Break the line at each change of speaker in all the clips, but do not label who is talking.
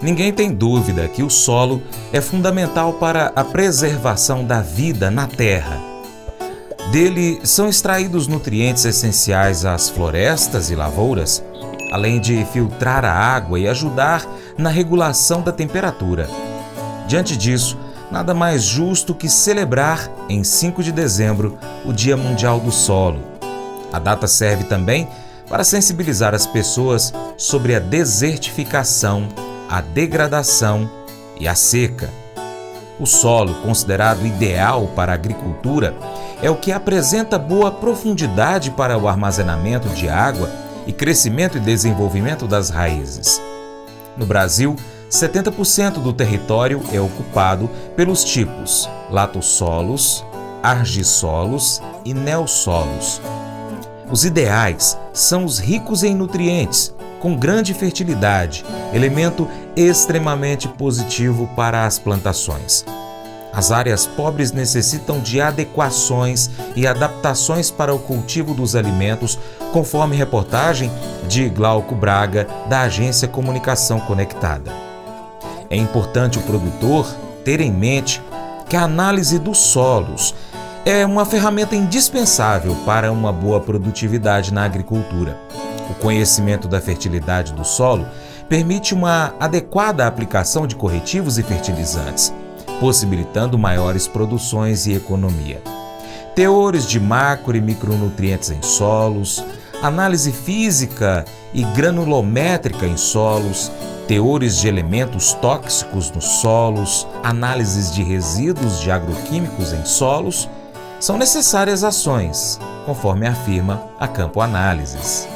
Ninguém tem dúvida que o solo é fundamental para a preservação da vida na Terra. Dele são extraídos nutrientes essenciais às florestas e lavouras, além de filtrar a água e ajudar na regulação da temperatura. Diante disso, nada mais justo que celebrar, em 5 de dezembro, o Dia Mundial do Solo. A data serve também para sensibilizar as pessoas sobre a desertificação, a degradação e a seca. O solo, considerado ideal para a agricultura, é o que apresenta boa profundidade para o armazenamento de água e crescimento e desenvolvimento das raízes. No Brasil, 70% do território é ocupado pelos tipos latossolos, argissolos e neossolos. Os ideais são os ricos em nutrientes, com grande fertilidade, elemento extremamente positivo para as plantações. As áreas pobres necessitam de adequações e adaptações para o cultivo dos alimentos, conforme reportagem de Glauco Braga, da agência Comunicação Conectada. É importante o produtor ter em mente que a análise dos solos é uma ferramenta indispensável para uma boa produtividade na agricultura. O conhecimento da fertilidade do solo permite uma adequada aplicação de corretivos e fertilizantes, possibilitando maiores produções e economia. Teores de macro e micronutrientes em solos, análise física e granulométrica em solos, teores de elementos tóxicos nos solos, análises de resíduos de agroquímicos em solos são necessárias ações, conforme afirma a Campo Análises.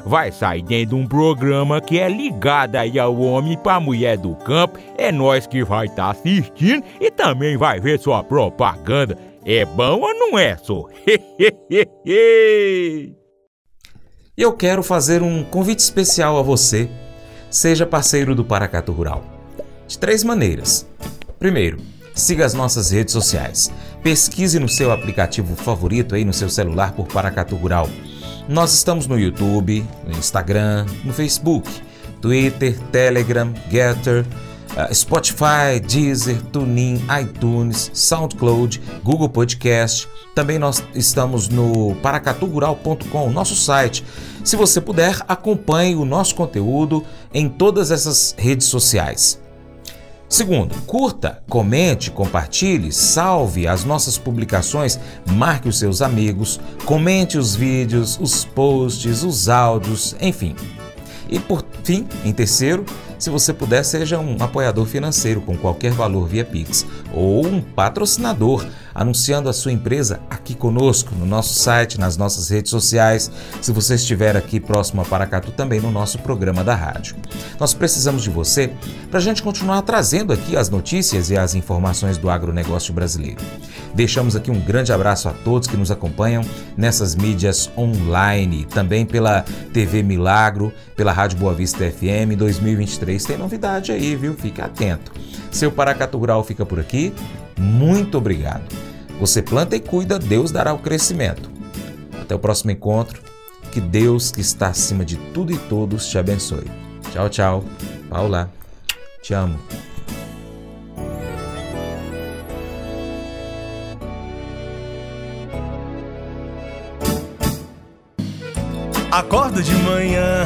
vai sair dentro de um programa que é ligado aí ao homem para mulher do campo. É nós que vai estar tá assistindo e também vai ver sua propaganda. É bom ou não é, só?
eu quero fazer um convite especial a você. Seja parceiro do Paracato Rural. De três maneiras. Primeiro, siga as nossas redes sociais. Pesquise no seu aplicativo favorito aí no seu celular por Paracato Rural. Nós estamos no YouTube, no Instagram, no Facebook, Twitter, Telegram, Getter, uh, Spotify, Deezer, TuneIn, iTunes, SoundCloud, Google Podcast. Também nós estamos no paracatugural.com, nosso site. Se você puder, acompanhe o nosso conteúdo em todas essas redes sociais. Segundo, curta, comente, compartilhe, salve as nossas publicações, marque os seus amigos, comente os vídeos, os posts, os áudios, enfim. E por fim, em terceiro, Se você puder, seja um apoiador financeiro com qualquer valor via Pix ou um patrocinador anunciando a sua empresa aqui conosco, no nosso site, nas nossas redes sociais, se você estiver aqui próximo a Paracatu, também no nosso programa da rádio. Nós precisamos de você para a gente continuar trazendo aqui as notícias e as informações do agronegócio brasileiro. Deixamos aqui um grande abraço a todos que nos acompanham nessas mídias online, também pela TV Milagro, pela Rádio Boa Vista FM 2023. Tem novidade aí, viu? Fique atento. Seu Paracatu Rural fica por aqui. Muito obrigado. Você planta e cuida, Deus dará o crescimento. Até o próximo encontro. Que Deus, que está acima de tudo e todos, te abençoe. Tchau, tchau. Paula, te amo.
Acorda de manhã